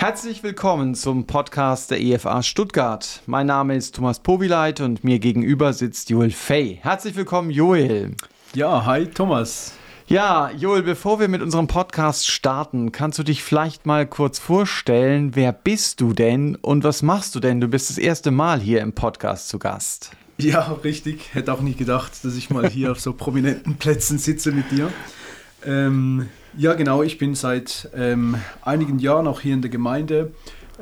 Herzlich willkommen zum Podcast der EFA Stuttgart. Mein Name ist Thomas Povileit und mir gegenüber sitzt Joel Fay. Herzlich willkommen, Joel. Ja, hi Thomas. Ja, Joel, bevor wir mit unserem Podcast starten, kannst du dich vielleicht mal kurz vorstellen, wer bist du denn und was machst du denn? Du bist das erste Mal hier im Podcast zu Gast. Ja, richtig. Hätte auch nicht gedacht, dass ich mal hier auf so prominenten Plätzen sitze mit dir. Ähm, ja, genau. Ich bin seit ähm, einigen Jahren auch hier in der Gemeinde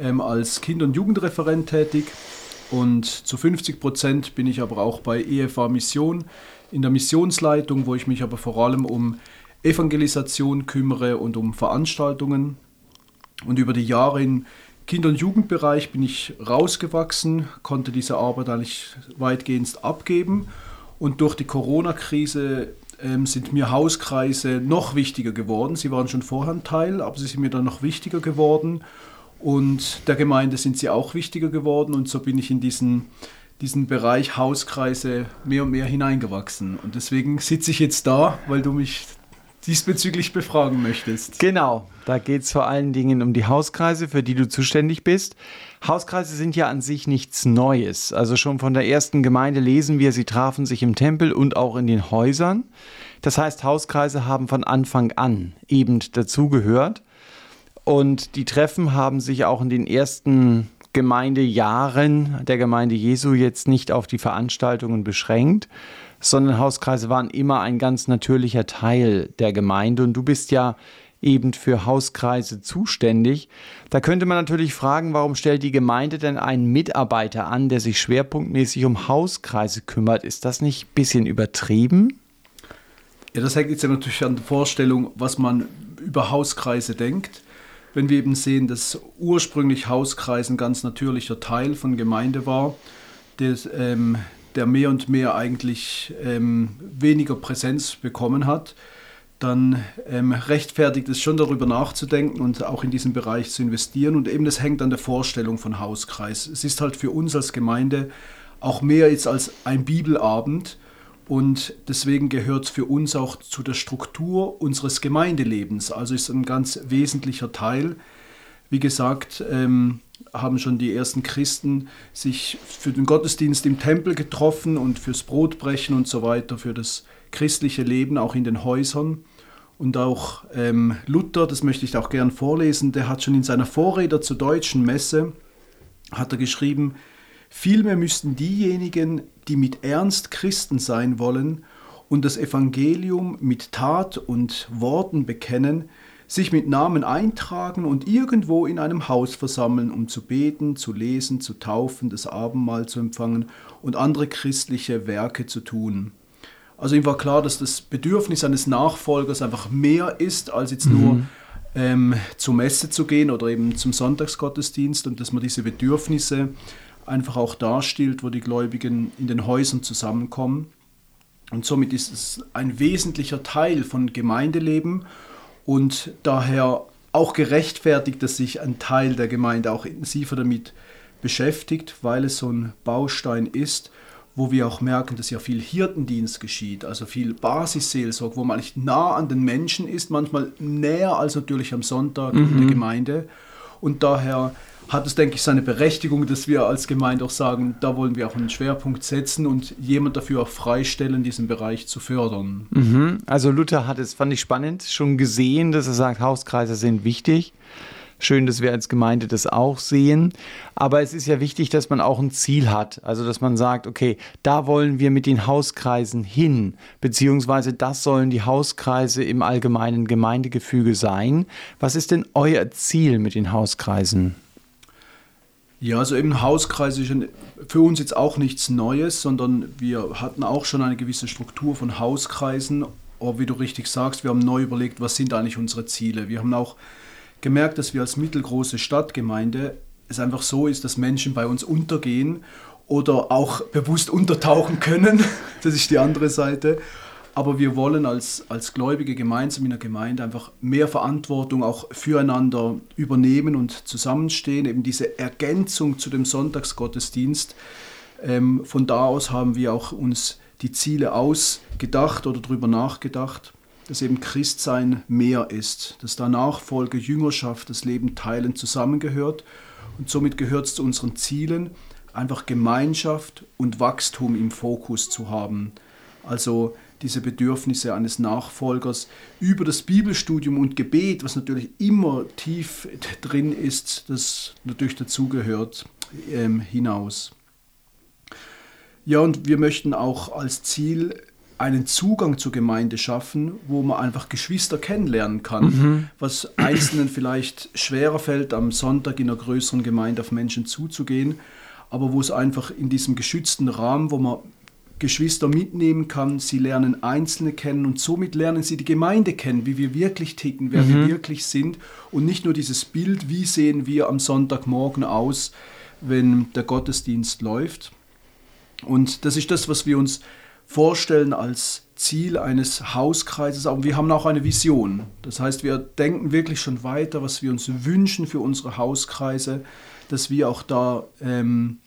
ähm, als Kind- und Jugendreferent tätig. Und zu 50 Prozent bin ich aber auch bei EFA Mission in der Missionsleitung, wo ich mich aber vor allem um Evangelisation kümmere und um Veranstaltungen. Und über die Jahre im Kinder- und Jugendbereich bin ich rausgewachsen, konnte diese Arbeit eigentlich weitgehend abgeben. Und durch die Corona-Krise ähm, sind mir Hauskreise noch wichtiger geworden. Sie waren schon vorher ein Teil, aber sie sind mir dann noch wichtiger geworden. Und der Gemeinde sind sie auch wichtiger geworden. Und so bin ich in diesen diesen Bereich Hauskreise mehr und mehr hineingewachsen. Und deswegen sitze ich jetzt da, weil du mich diesbezüglich befragen möchtest. Genau, da geht es vor allen Dingen um die Hauskreise, für die du zuständig bist. Hauskreise sind ja an sich nichts Neues. Also schon von der ersten Gemeinde lesen wir, sie trafen sich im Tempel und auch in den Häusern. Das heißt, Hauskreise haben von Anfang an eben dazugehört. Und die Treffen haben sich auch in den ersten Gemeindejahren der Gemeinde Jesu jetzt nicht auf die Veranstaltungen beschränkt, sondern Hauskreise waren immer ein ganz natürlicher Teil der Gemeinde und du bist ja eben für Hauskreise zuständig. Da könnte man natürlich fragen, warum stellt die Gemeinde denn einen Mitarbeiter an, der sich schwerpunktmäßig um Hauskreise kümmert? Ist das nicht ein bisschen übertrieben? Ja, das hängt jetzt natürlich an der Vorstellung, was man über Hauskreise denkt wenn wir eben sehen, dass ursprünglich Hauskreis ein ganz natürlicher Teil von Gemeinde war, des, ähm, der mehr und mehr eigentlich ähm, weniger Präsenz bekommen hat, dann ähm, rechtfertigt es schon darüber nachzudenken und auch in diesen Bereich zu investieren. Und eben das hängt an der Vorstellung von Hauskreis. Es ist halt für uns als Gemeinde auch mehr jetzt als ein Bibelabend, und deswegen gehört es für uns auch zu der Struktur unseres Gemeindelebens. Also ist ein ganz wesentlicher Teil. Wie gesagt, ähm, haben schon die ersten Christen sich für den Gottesdienst im Tempel getroffen und fürs Brotbrechen und so weiter, für das christliche Leben auch in den Häusern. Und auch ähm, Luther, das möchte ich auch gern vorlesen, der hat schon in seiner Vorrede zur deutschen Messe, hat er geschrieben, Vielmehr müssten diejenigen, die mit Ernst Christen sein wollen und das Evangelium mit Tat und Worten bekennen, sich mit Namen eintragen und irgendwo in einem Haus versammeln, um zu beten, zu lesen, zu taufen, das Abendmahl zu empfangen und andere christliche Werke zu tun. Also ihm war klar, dass das Bedürfnis eines Nachfolgers einfach mehr ist, als jetzt mhm. nur ähm, zur Messe zu gehen oder eben zum Sonntagsgottesdienst und dass man diese Bedürfnisse einfach auch darstellt, wo die Gläubigen in den Häusern zusammenkommen. Und somit ist es ein wesentlicher Teil von Gemeindeleben und daher auch gerechtfertigt, dass sich ein Teil der Gemeinde auch intensiver damit beschäftigt, weil es so ein Baustein ist, wo wir auch merken, dass ja viel Hirtendienst geschieht, also viel Basisseelsorge, wo man nicht nah an den Menschen ist, manchmal näher als natürlich am Sonntag mhm. in der mhm. Gemeinde. Und daher hat es, denke ich, seine Berechtigung, dass wir als Gemeinde auch sagen, da wollen wir auch einen Schwerpunkt setzen und jemand dafür auch freistellen, diesen Bereich zu fördern. Mhm. Also Luther hat es, fand ich spannend, schon gesehen, dass er sagt, Hauskreise sind wichtig. Schön, dass wir als Gemeinde das auch sehen. Aber es ist ja wichtig, dass man auch ein Ziel hat. Also, dass man sagt, okay, da wollen wir mit den Hauskreisen hin. Beziehungsweise das sollen die Hauskreise im allgemeinen Gemeindegefüge sein. Was ist denn euer Ziel mit den Hauskreisen? Ja, also eben Hauskreise ist für uns jetzt auch nichts Neues, sondern wir hatten auch schon eine gewisse Struktur von Hauskreisen. Aber wie du richtig sagst, wir haben neu überlegt, was sind eigentlich unsere Ziele. Wir haben auch gemerkt, dass wir als mittelgroße Stadtgemeinde es einfach so ist, dass Menschen bei uns untergehen oder auch bewusst untertauchen können. Das ist die andere Seite. Aber wir wollen als, als Gläubige gemeinsam in der Gemeinde einfach mehr Verantwortung auch füreinander übernehmen und zusammenstehen. Eben diese Ergänzung zu dem Sonntagsgottesdienst. Ähm, von da aus haben wir auch uns die Ziele ausgedacht oder darüber nachgedacht. dass eben Christsein mehr ist, dass da Nachfolge, Jüngerschaft, das Leben teilen zusammengehört und somit gehört es zu unseren Zielen, einfach Gemeinschaft und Wachstum im Fokus zu haben. Also diese Bedürfnisse eines Nachfolgers über das Bibelstudium und Gebet, was natürlich immer tief drin ist, das natürlich dazugehört, ähm, hinaus. Ja, und wir möchten auch als Ziel einen Zugang zur Gemeinde schaffen, wo man einfach Geschwister kennenlernen kann, mhm. was Einzelnen vielleicht schwerer fällt, am Sonntag in einer größeren Gemeinde auf Menschen zuzugehen, aber wo es einfach in diesem geschützten Rahmen, wo man Geschwister mitnehmen kann, sie lernen Einzelne kennen und somit lernen sie die Gemeinde kennen, wie wir wirklich ticken, wer mhm. wir wirklich sind und nicht nur dieses Bild, wie sehen wir am Sonntagmorgen aus, wenn der Gottesdienst läuft. Und das ist das, was wir uns vorstellen als Ziel eines Hauskreises. Aber wir haben auch eine Vision. Das heißt, wir denken wirklich schon weiter, was wir uns wünschen für unsere Hauskreise, dass wir auch da ähm,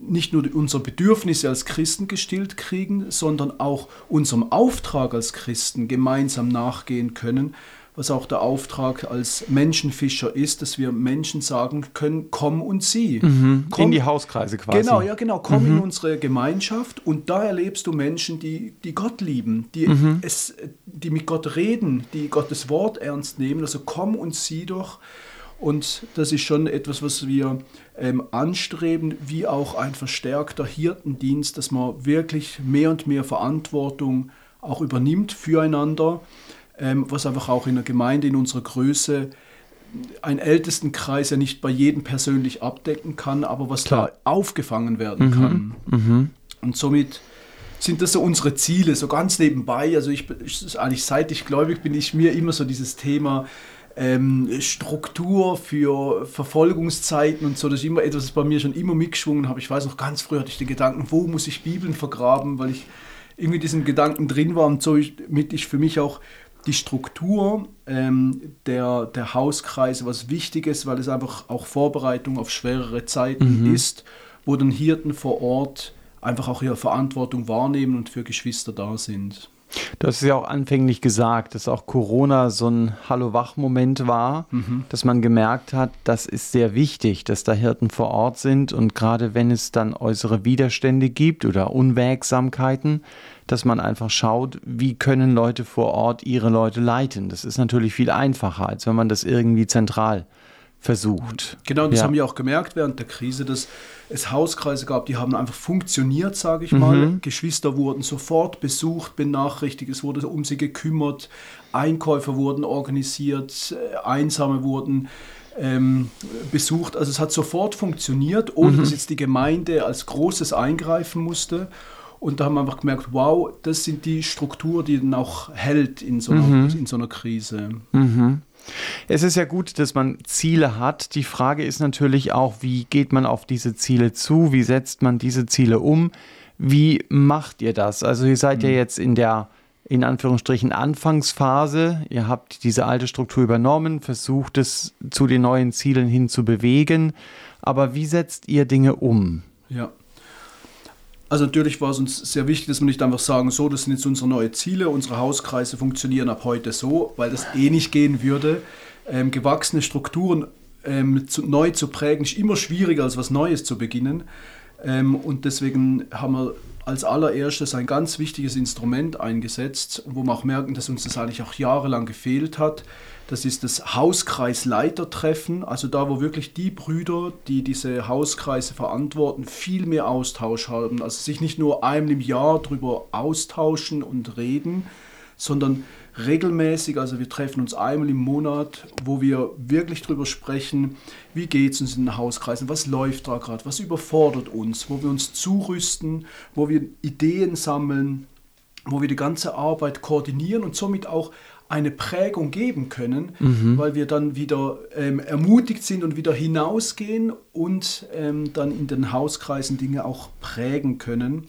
nicht nur unsere Bedürfnisse als Christen gestillt kriegen, sondern auch unserem Auftrag als Christen gemeinsam nachgehen können, was auch der Auftrag als Menschenfischer ist, dass wir Menschen sagen können, komm und sieh. Mhm. Komm, in die Hauskreise quasi. Genau, ja genau, komm mhm. in unsere Gemeinschaft und da erlebst du Menschen, die, die Gott lieben, die, mhm. es, die mit Gott reden, die Gottes Wort ernst nehmen. Also komm und sieh doch. Und das ist schon etwas, was wir ähm, anstreben, wie auch ein verstärkter Hirtendienst, dass man wirklich mehr und mehr Verantwortung auch übernimmt füreinander ähm, was einfach auch in der Gemeinde in unserer Größe ein Ältestenkreis ja nicht bei jedem persönlich abdecken kann, aber was Klar. da aufgefangen werden mhm. kann. Mhm. Und somit sind das so unsere Ziele, so ganz nebenbei. Also ich, ich eigentlich seit ich gläubig bin, ich mir immer so dieses Thema ähm, Struktur für Verfolgungszeiten und so, das ist immer etwas, das bei mir schon immer mitgeschwungen habe. Ich weiß noch, ganz früh hatte ich den Gedanken, wo muss ich Bibeln vergraben, weil ich irgendwie diesen Gedanken drin war und so mit ich für mich auch die Struktur ähm, der, der Hauskreise was Wichtiges, weil es einfach auch Vorbereitung auf schwerere Zeiten mhm. ist, wo dann Hirten vor Ort einfach auch ihre Verantwortung wahrnehmen und für Geschwister da sind. Du hast es ja auch anfänglich gesagt, dass auch Corona so ein Hallo-Wach-Moment war, mhm. dass man gemerkt hat, das ist sehr wichtig, dass da Hirten vor Ort sind und gerade wenn es dann äußere Widerstände gibt oder Unwägsamkeiten, dass man einfach schaut, wie können Leute vor Ort ihre Leute leiten. Das ist natürlich viel einfacher, als wenn man das irgendwie zentral versucht. Genau, das ja. haben wir auch gemerkt während der Krise, dass es Hauskreise gab, die haben einfach funktioniert, sage ich mhm. mal. Geschwister wurden sofort besucht, benachrichtigt, es wurde um sie gekümmert, Einkäufer wurden organisiert, äh, Einsame wurden ähm, besucht. Also es hat sofort funktioniert, ohne mhm. dass jetzt die Gemeinde als großes eingreifen musste. Und da haben wir einfach gemerkt, wow, das sind die Strukturen, die dann auch hält in so einer, mhm. in so einer Krise. Mhm. Es ist ja gut, dass man Ziele hat. Die Frage ist natürlich auch, wie geht man auf diese Ziele zu? Wie setzt man diese Ziele um? Wie macht ihr das? Also ihr seid mhm. ja jetzt in der in Anführungsstrichen Anfangsphase. Ihr habt diese alte Struktur übernommen, versucht es zu den neuen Zielen hin zu bewegen. Aber wie setzt ihr Dinge um? Ja. Also natürlich war es uns sehr wichtig, dass wir nicht einfach sagen, so, das sind jetzt unsere neuen Ziele, unsere Hauskreise funktionieren ab heute so, weil das eh nicht gehen würde. Ähm, gewachsene Strukturen ähm, zu, neu zu prägen ist immer schwieriger, als was Neues zu beginnen. Ähm, und deswegen haben wir als allererstes ein ganz wichtiges Instrument eingesetzt, wo wir auch merken, dass uns das eigentlich auch jahrelang gefehlt hat. Das ist das Hauskreisleitertreffen, also da, wo wirklich die Brüder, die diese Hauskreise verantworten, viel mehr Austausch haben. Also sich nicht nur einmal im Jahr darüber austauschen und reden, sondern regelmäßig, also wir treffen uns einmal im Monat, wo wir wirklich darüber sprechen, wie geht es uns in den Hauskreisen, was läuft da gerade, was überfordert uns, wo wir uns zurüsten, wo wir Ideen sammeln, wo wir die ganze Arbeit koordinieren und somit auch eine Prägung geben können, mhm. weil wir dann wieder ähm, ermutigt sind und wieder hinausgehen und ähm, dann in den Hauskreisen Dinge auch prägen können.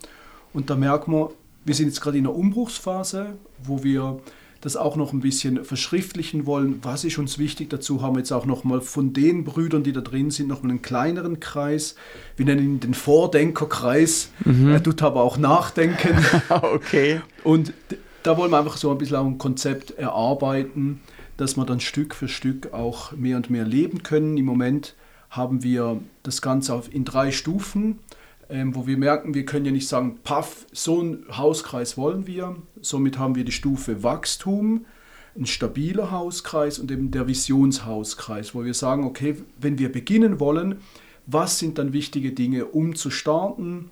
Und da merken wir, wir sind jetzt gerade in einer Umbruchsphase, wo wir das auch noch ein bisschen verschriftlichen wollen. Was ist uns wichtig? Dazu haben wir jetzt auch noch mal von den Brüdern, die da drin sind, noch mal einen kleineren Kreis. Wir nennen ihn den Vordenkerkreis. Mhm. Er tut aber auch nachdenken. okay. Und da wollen wir einfach so ein bisschen auch ein Konzept erarbeiten, dass wir dann Stück für Stück auch mehr und mehr leben können. Im Moment haben wir das Ganze in drei Stufen, ähm, wo wir merken, wir können ja nicht sagen, paff, so einen Hauskreis wollen wir. Somit haben wir die Stufe Wachstum, ein stabiler Hauskreis und eben der Visionshauskreis, wo wir sagen, okay, wenn wir beginnen wollen, was sind dann wichtige Dinge, um zu starten?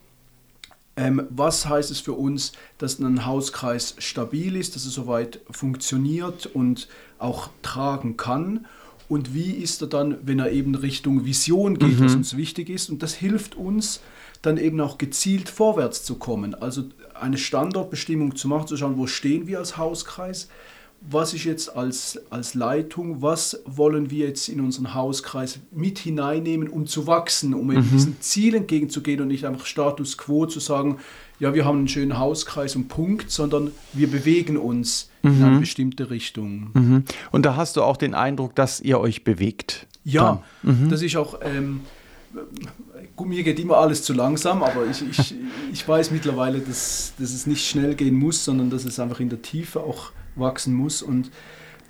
Ähm, was heißt es für uns, dass ein Hauskreis stabil ist, dass er soweit funktioniert und auch tragen kann? Und wie ist er dann, wenn er eben Richtung Vision geht, mhm. was uns wichtig ist? Und das hilft uns, dann eben auch gezielt vorwärts zu kommen. Also eine Standortbestimmung zu machen, zu schauen, wo stehen wir als Hauskreis, was ist jetzt als, als Leitung, was wollen wir jetzt in unseren Hauskreis mit hineinnehmen, um zu wachsen, um mhm. diesen Zielen entgegenzugehen und nicht einfach Status quo zu sagen, ja, wir haben einen schönen Hauskreis und Punkt, sondern wir bewegen uns mhm. in eine mhm. bestimmte Richtung. Mhm. Und da hast du auch den Eindruck, dass ihr euch bewegt. Ja, mhm. das ist auch, ähm, mir geht immer alles zu langsam, aber ich, ich, ich weiß mittlerweile, dass, dass es nicht schnell gehen muss, sondern dass es einfach in der Tiefe auch wachsen muss. Und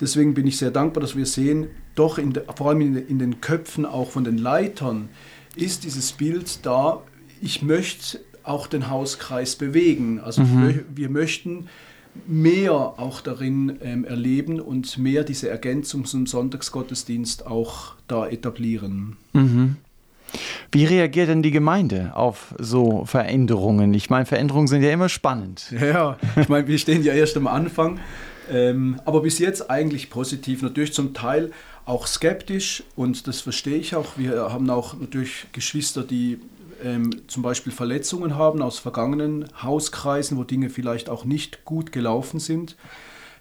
deswegen bin ich sehr dankbar, dass wir sehen, doch in de, vor allem in, in den Köpfen auch von den Leitern ist dieses Bild da, ich möchte auch den Hauskreis bewegen. Also mhm. wir möchten mehr auch darin ähm, erleben und mehr diese Ergänzung zum Sonntagsgottesdienst auch da etablieren. Mhm. Wie reagiert denn die Gemeinde auf so Veränderungen? Ich meine, Veränderungen sind ja immer spannend. Ja, ich meine, wir stehen ja erst am Anfang. Ähm, aber bis jetzt eigentlich positiv. Natürlich zum Teil auch skeptisch und das verstehe ich auch. Wir haben auch natürlich Geschwister, die ähm, zum Beispiel Verletzungen haben aus vergangenen Hauskreisen, wo Dinge vielleicht auch nicht gut gelaufen sind,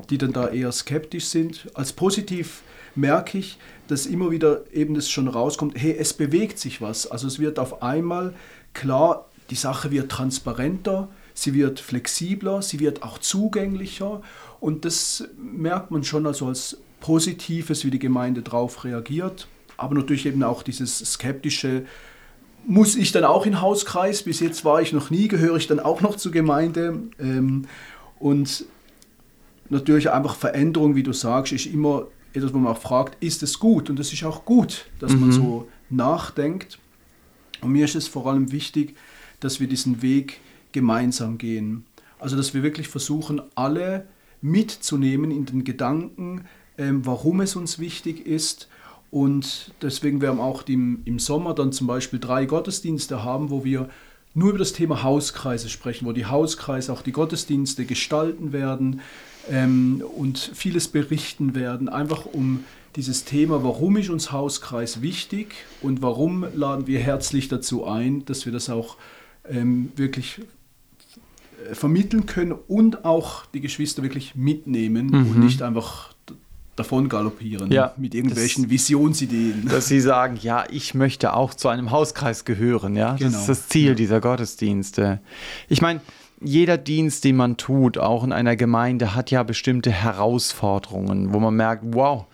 die dann da eher skeptisch sind. Als positiv merke ich, dass immer wieder eben das schon rauskommt, hey, es bewegt sich was. Also es wird auf einmal klar, die Sache wird transparenter, sie wird flexibler, sie wird auch zugänglicher und das merkt man schon also als Positives, wie die Gemeinde darauf reagiert. Aber natürlich eben auch dieses skeptische, muss ich dann auch in Hauskreis? Bis jetzt war ich noch nie, gehöre ich dann auch noch zur Gemeinde? Ähm, und natürlich einfach Veränderung, wie du sagst, ist immer etwas, wo man auch fragt, ist es gut? Und es ist auch gut, dass mhm. man so nachdenkt. Und mir ist es vor allem wichtig, dass wir diesen Weg gemeinsam gehen. Also dass wir wirklich versuchen, alle mitzunehmen in den Gedanken, ähm, warum es uns wichtig ist. Und deswegen werden wir auch im, im Sommer dann zum Beispiel drei Gottesdienste haben, wo wir nur über das Thema Hauskreise sprechen, wo die Hauskreise auch die Gottesdienste gestalten werden ähm, und vieles berichten werden, einfach um dieses Thema, warum ist uns Hauskreis wichtig und warum laden wir herzlich dazu ein, dass wir das auch ähm, wirklich äh, vermitteln können und auch die Geschwister wirklich mitnehmen mhm. und nicht einfach davon galoppieren ja, mit irgendwelchen das, Visionsideen. Dass sie sagen, ja, ich möchte auch zu einem Hauskreis gehören, ja. Das genau. ist das Ziel ja. dieser Gottesdienste. Ich meine, jeder Dienst, den man tut, auch in einer Gemeinde, hat ja bestimmte Herausforderungen, wo man merkt, wow,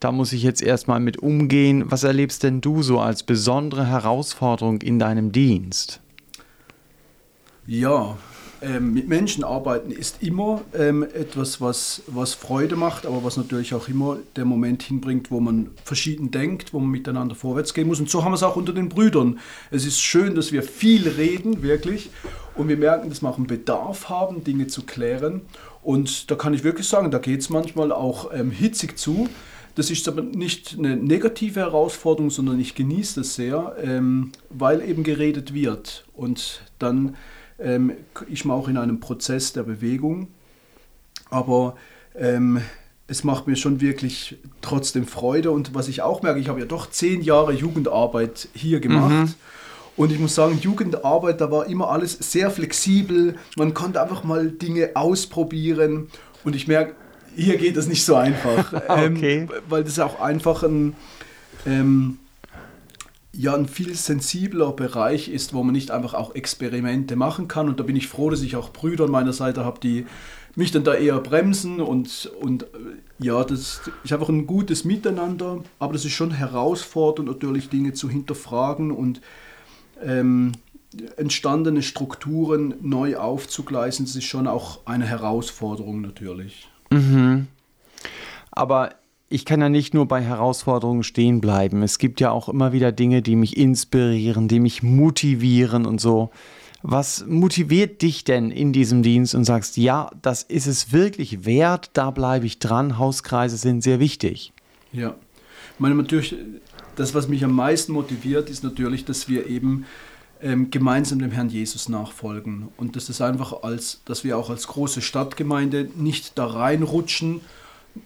da muss ich jetzt erstmal mit umgehen. Was erlebst denn du so als besondere Herausforderung in deinem Dienst? Ja, ähm, mit Menschen arbeiten ist immer ähm, etwas, was, was Freude macht, aber was natürlich auch immer der Moment hinbringt, wo man verschieden denkt, wo man miteinander vorwärts gehen muss. Und so haben wir es auch unter den Brüdern. Es ist schön, dass wir viel reden, wirklich. Und wir merken, dass wir auch einen Bedarf haben, Dinge zu klären. Und da kann ich wirklich sagen, da geht es manchmal auch ähm, hitzig zu. Das ist aber nicht eine negative Herausforderung, sondern ich genieße es sehr, ähm, weil eben geredet wird. Und dann ähm, ist man auch in einem Prozess der Bewegung. Aber ähm, es macht mir schon wirklich trotzdem Freude. Und was ich auch merke, ich habe ja doch zehn Jahre Jugendarbeit hier gemacht. Mhm. Und ich muss sagen, Jugendarbeit, da war immer alles sehr flexibel. Man konnte einfach mal Dinge ausprobieren. Und ich merke, hier geht das nicht so einfach. okay. ähm, weil das auch einfach ein, ähm, ja ein viel sensibler Bereich ist, wo man nicht einfach auch Experimente machen kann. Und da bin ich froh, dass ich auch Brüder an meiner Seite habe, die mich dann da eher bremsen und, und äh, ja, das ist einfach ein gutes Miteinander, aber das ist schon herausfordernd, natürlich Dinge zu hinterfragen und ähm, entstandene Strukturen neu aufzugleisen, das ist schon auch eine Herausforderung natürlich. Mhm. Aber ich kann ja nicht nur bei Herausforderungen stehen bleiben. Es gibt ja auch immer wieder Dinge, die mich inspirieren, die mich motivieren und so. Was motiviert dich denn in diesem Dienst und sagst, ja, das ist es wirklich wert, da bleibe ich dran, Hauskreise sind sehr wichtig? Ja, ich meine natürlich, das, was mich am meisten motiviert, ist natürlich, dass wir eben ähm, gemeinsam dem Herrn Jesus nachfolgen. Und das einfach als, dass wir auch als große Stadtgemeinde nicht da reinrutschen,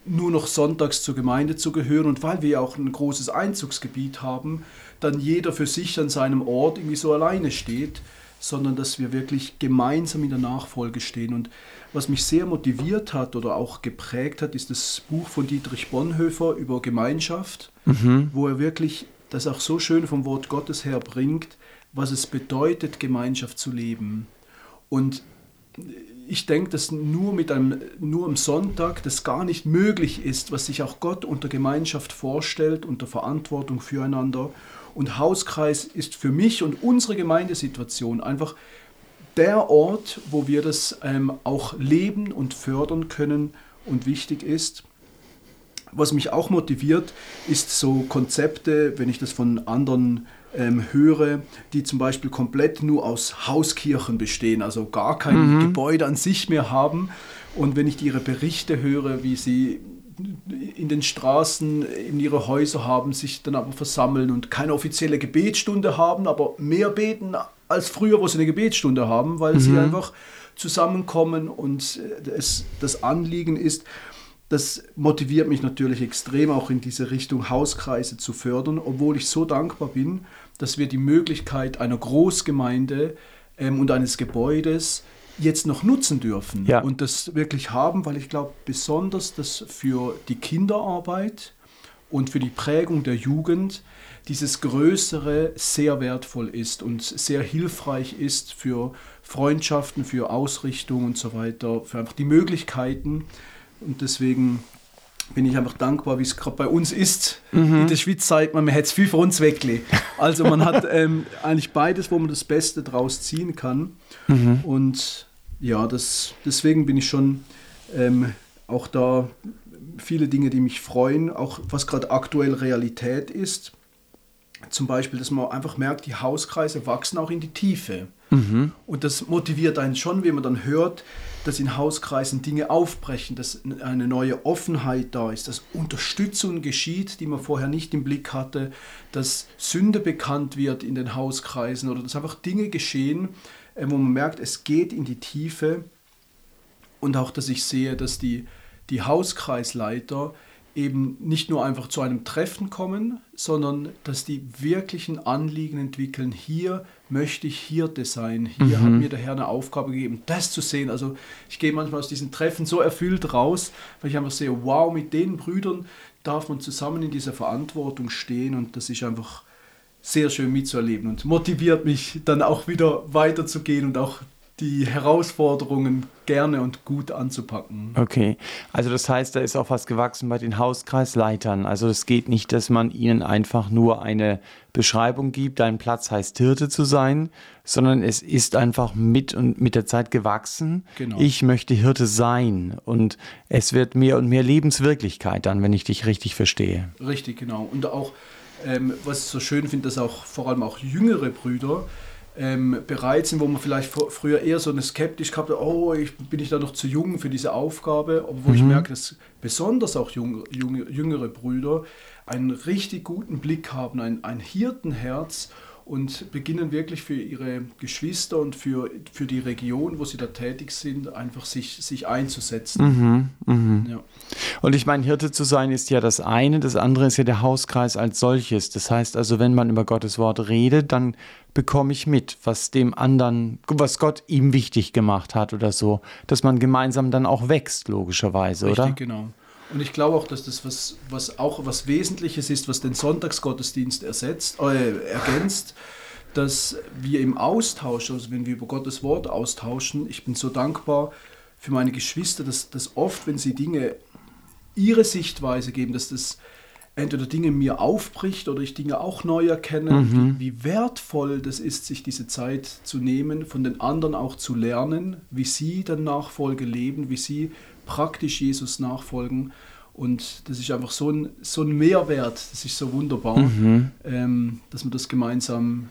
nur noch sonntags zur Gemeinde zu gehören. Und weil wir ja auch ein großes Einzugsgebiet haben, dann jeder für sich an seinem Ort irgendwie so alleine steht, sondern dass wir wirklich gemeinsam in der Nachfolge stehen. Und was mich sehr motiviert hat oder auch geprägt hat, ist das Buch von Dietrich Bonhoeffer über Gemeinschaft, mhm. wo er wirklich das auch so schön vom Wort Gottes her bringt, was es bedeutet, Gemeinschaft zu leben. Und ich denke, dass nur mit einem, nur am Sonntag das gar nicht möglich ist, was sich auch Gott unter Gemeinschaft vorstellt, unter Verantwortung füreinander. Und Hauskreis ist für mich und unsere Gemeindesituation einfach der Ort, wo wir das ähm, auch leben und fördern können und wichtig ist. Was mich auch motiviert, ist so Konzepte, wenn ich das von anderen ähm, höre, die zum Beispiel komplett nur aus Hauskirchen bestehen, also gar kein mhm. Gebäude an sich mehr haben. Und wenn ich ihre Berichte höre, wie sie in den Straßen in ihre Häuser haben, sich dann aber versammeln und keine offizielle Gebetsstunde haben, aber mehr beten als früher, wo sie eine Gebetsstunde haben, weil mhm. sie einfach zusammenkommen und es, das Anliegen ist, das motiviert mich natürlich extrem auch in diese Richtung Hauskreise zu fördern, obwohl ich so dankbar bin, dass wir die Möglichkeit einer Großgemeinde ähm, und eines Gebäudes jetzt noch nutzen dürfen ja. und das wirklich haben, weil ich glaube besonders, dass für die Kinderarbeit und für die Prägung der Jugend dieses Größere sehr wertvoll ist und sehr hilfreich ist für Freundschaften, für Ausrichtung und so weiter, für einfach die Möglichkeiten. Und deswegen bin ich einfach dankbar, wie es gerade bei uns ist. Mhm. In der Schweiz zeigt man, man hat es viel von uns weggelegt. Also man hat ähm, eigentlich beides, wo man das Beste draus ziehen kann. Mhm. Und ja, das, deswegen bin ich schon ähm, auch da viele Dinge, die mich freuen, auch was gerade aktuell Realität ist. Zum Beispiel, dass man einfach merkt, die Hauskreise wachsen auch in die Tiefe. Mhm. Und das motiviert einen schon, wenn man dann hört, dass in Hauskreisen Dinge aufbrechen, dass eine neue Offenheit da ist, dass Unterstützung geschieht, die man vorher nicht im Blick hatte, dass Sünde bekannt wird in den Hauskreisen oder dass einfach Dinge geschehen, äh, wo man merkt, es geht in die Tiefe. Und auch, dass ich sehe, dass die, die Hauskreisleiter eben nicht nur einfach zu einem Treffen kommen, sondern dass die wirklichen Anliegen entwickeln. Hier möchte ich Hirte sein. Hier mhm. hat mir der Herr eine Aufgabe gegeben, das zu sehen. Also ich gehe manchmal aus diesen Treffen so erfüllt raus, weil ich einfach sehe, wow, mit den Brüdern darf man zusammen in dieser Verantwortung stehen und das ist einfach sehr schön mitzuerleben und motiviert mich dann auch wieder weiterzugehen und auch die Herausforderungen gerne und gut anzupacken. Okay, also das heißt, da ist auch was gewachsen bei den Hauskreisleitern. Also es geht nicht, dass man ihnen einfach nur eine Beschreibung gibt, dein Platz heißt Hirte zu sein, sondern es ist einfach mit und mit der Zeit gewachsen. Genau. Ich möchte Hirte sein und es wird mehr und mehr Lebenswirklichkeit dann, wenn ich dich richtig verstehe. Richtig, genau. Und auch, ähm, was ich so schön finde, dass auch vor allem auch jüngere Brüder, ähm, bereit sind, wo man vielleicht früher eher so eine skeptisch gehabt hat, oh, ich, bin ich da noch zu jung für diese Aufgabe, aber wo mhm. ich merke, dass besonders auch jung, jung, jüngere Brüder einen richtig guten Blick haben, ein, ein Hirtenherz und beginnen wirklich für ihre Geschwister und für, für die Region, wo sie da tätig sind, einfach sich, sich einzusetzen. Mhm, mh. ja. Und ich meine, Hirte zu sein ist ja das eine, das andere ist ja der Hauskreis als solches. Das heißt also, wenn man über Gottes Wort redet, dann bekomme ich mit, was dem anderen, was Gott ihm wichtig gemacht hat oder so, dass man gemeinsam dann auch wächst, logischerweise, Richtig, oder? genau. Und ich glaube auch, dass das was, was auch was Wesentliches ist, was den Sonntagsgottesdienst ersetzt, äh, ergänzt, dass wir im Austausch, also wenn wir über Gottes Wort austauschen, ich bin so dankbar für meine Geschwister, dass, dass oft, wenn sie Dinge ihre Sichtweise geben, dass das entweder Dinge mir aufbricht oder ich Dinge auch neu erkenne, Mhm. wie, wie wertvoll das ist, sich diese Zeit zu nehmen, von den anderen auch zu lernen, wie sie dann Nachfolge leben, wie sie praktisch Jesus nachfolgen. Und das ist einfach so ein, so ein Mehrwert, das ist so wunderbar, Mhm. ähm, dass man das gemeinsam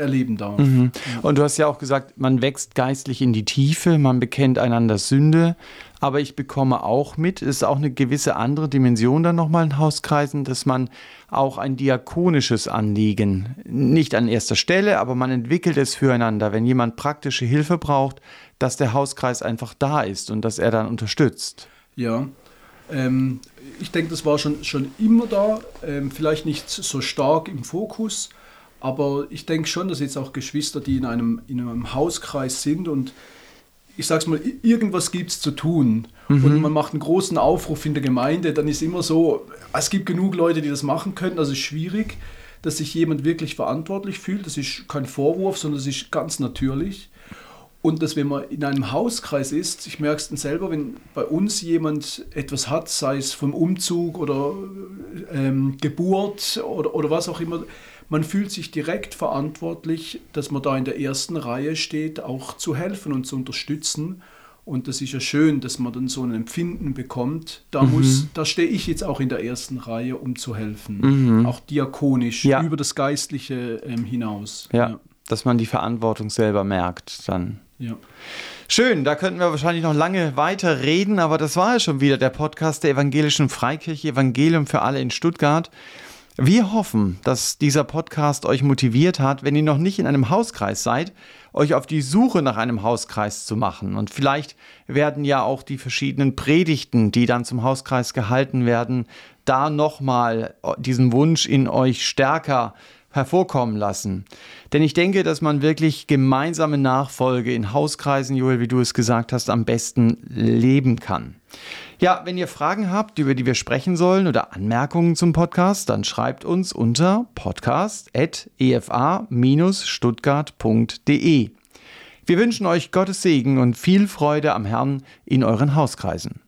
erleben darf. Mhm. Und du hast ja auch gesagt, man wächst geistlich in die Tiefe, man bekennt einander Sünde, aber ich bekomme auch mit, es ist auch eine gewisse andere Dimension dann nochmal in Hauskreisen, dass man auch ein diakonisches Anliegen, nicht an erster Stelle, aber man entwickelt es füreinander, wenn jemand praktische Hilfe braucht, dass der Hauskreis einfach da ist und dass er dann unterstützt. Ja, ähm, ich denke, das war schon, schon immer da, ähm, vielleicht nicht so stark im Fokus, aber ich denke schon, dass jetzt auch Geschwister, die in einem, in einem Hauskreis sind und ich sag's mal, irgendwas gibt's zu tun und man macht einen großen Aufruf in der Gemeinde, dann ist immer so, es gibt genug Leute, die das machen können, also es ist schwierig, dass sich jemand wirklich verantwortlich fühlt. Das ist kein Vorwurf, sondern das ist ganz natürlich. Und dass wenn man in einem Hauskreis ist, ich merke es dann selber, wenn bei uns jemand etwas hat, sei es vom Umzug oder ähm, Geburt oder, oder was auch immer, man fühlt sich direkt verantwortlich, dass man da in der ersten Reihe steht, auch zu helfen und zu unterstützen. Und das ist ja schön, dass man dann so ein Empfinden bekommt. Da muss, da stehe ich jetzt auch in der ersten Reihe, um zu helfen. Auch diakonisch, Ja. über das Geistliche ähm, hinaus. Ja, dass man die Verantwortung selber merkt dann. ja. Schön, da könnten wir wahrscheinlich noch lange weiter reden, aber das war ja schon wieder der Podcast der Evangelischen Freikirche Evangelium für alle in Stuttgart. Wir hoffen, dass dieser Podcast euch motiviert hat, wenn ihr noch nicht in einem Hauskreis seid, euch auf die Suche nach einem Hauskreis zu machen. Und vielleicht werden ja auch die verschiedenen Predigten, die dann zum Hauskreis gehalten werden, da nochmal diesen Wunsch in euch stärker hervorkommen lassen. Denn ich denke, dass man wirklich gemeinsame Nachfolge in Hauskreisen, Joel, wie du es gesagt hast, am besten leben kann. Ja, wenn ihr Fragen habt, über die wir sprechen sollen oder Anmerkungen zum Podcast, dann schreibt uns unter podcast.efa-stuttgart.de. Wir wünschen euch Gottes Segen und viel Freude am Herrn in euren Hauskreisen.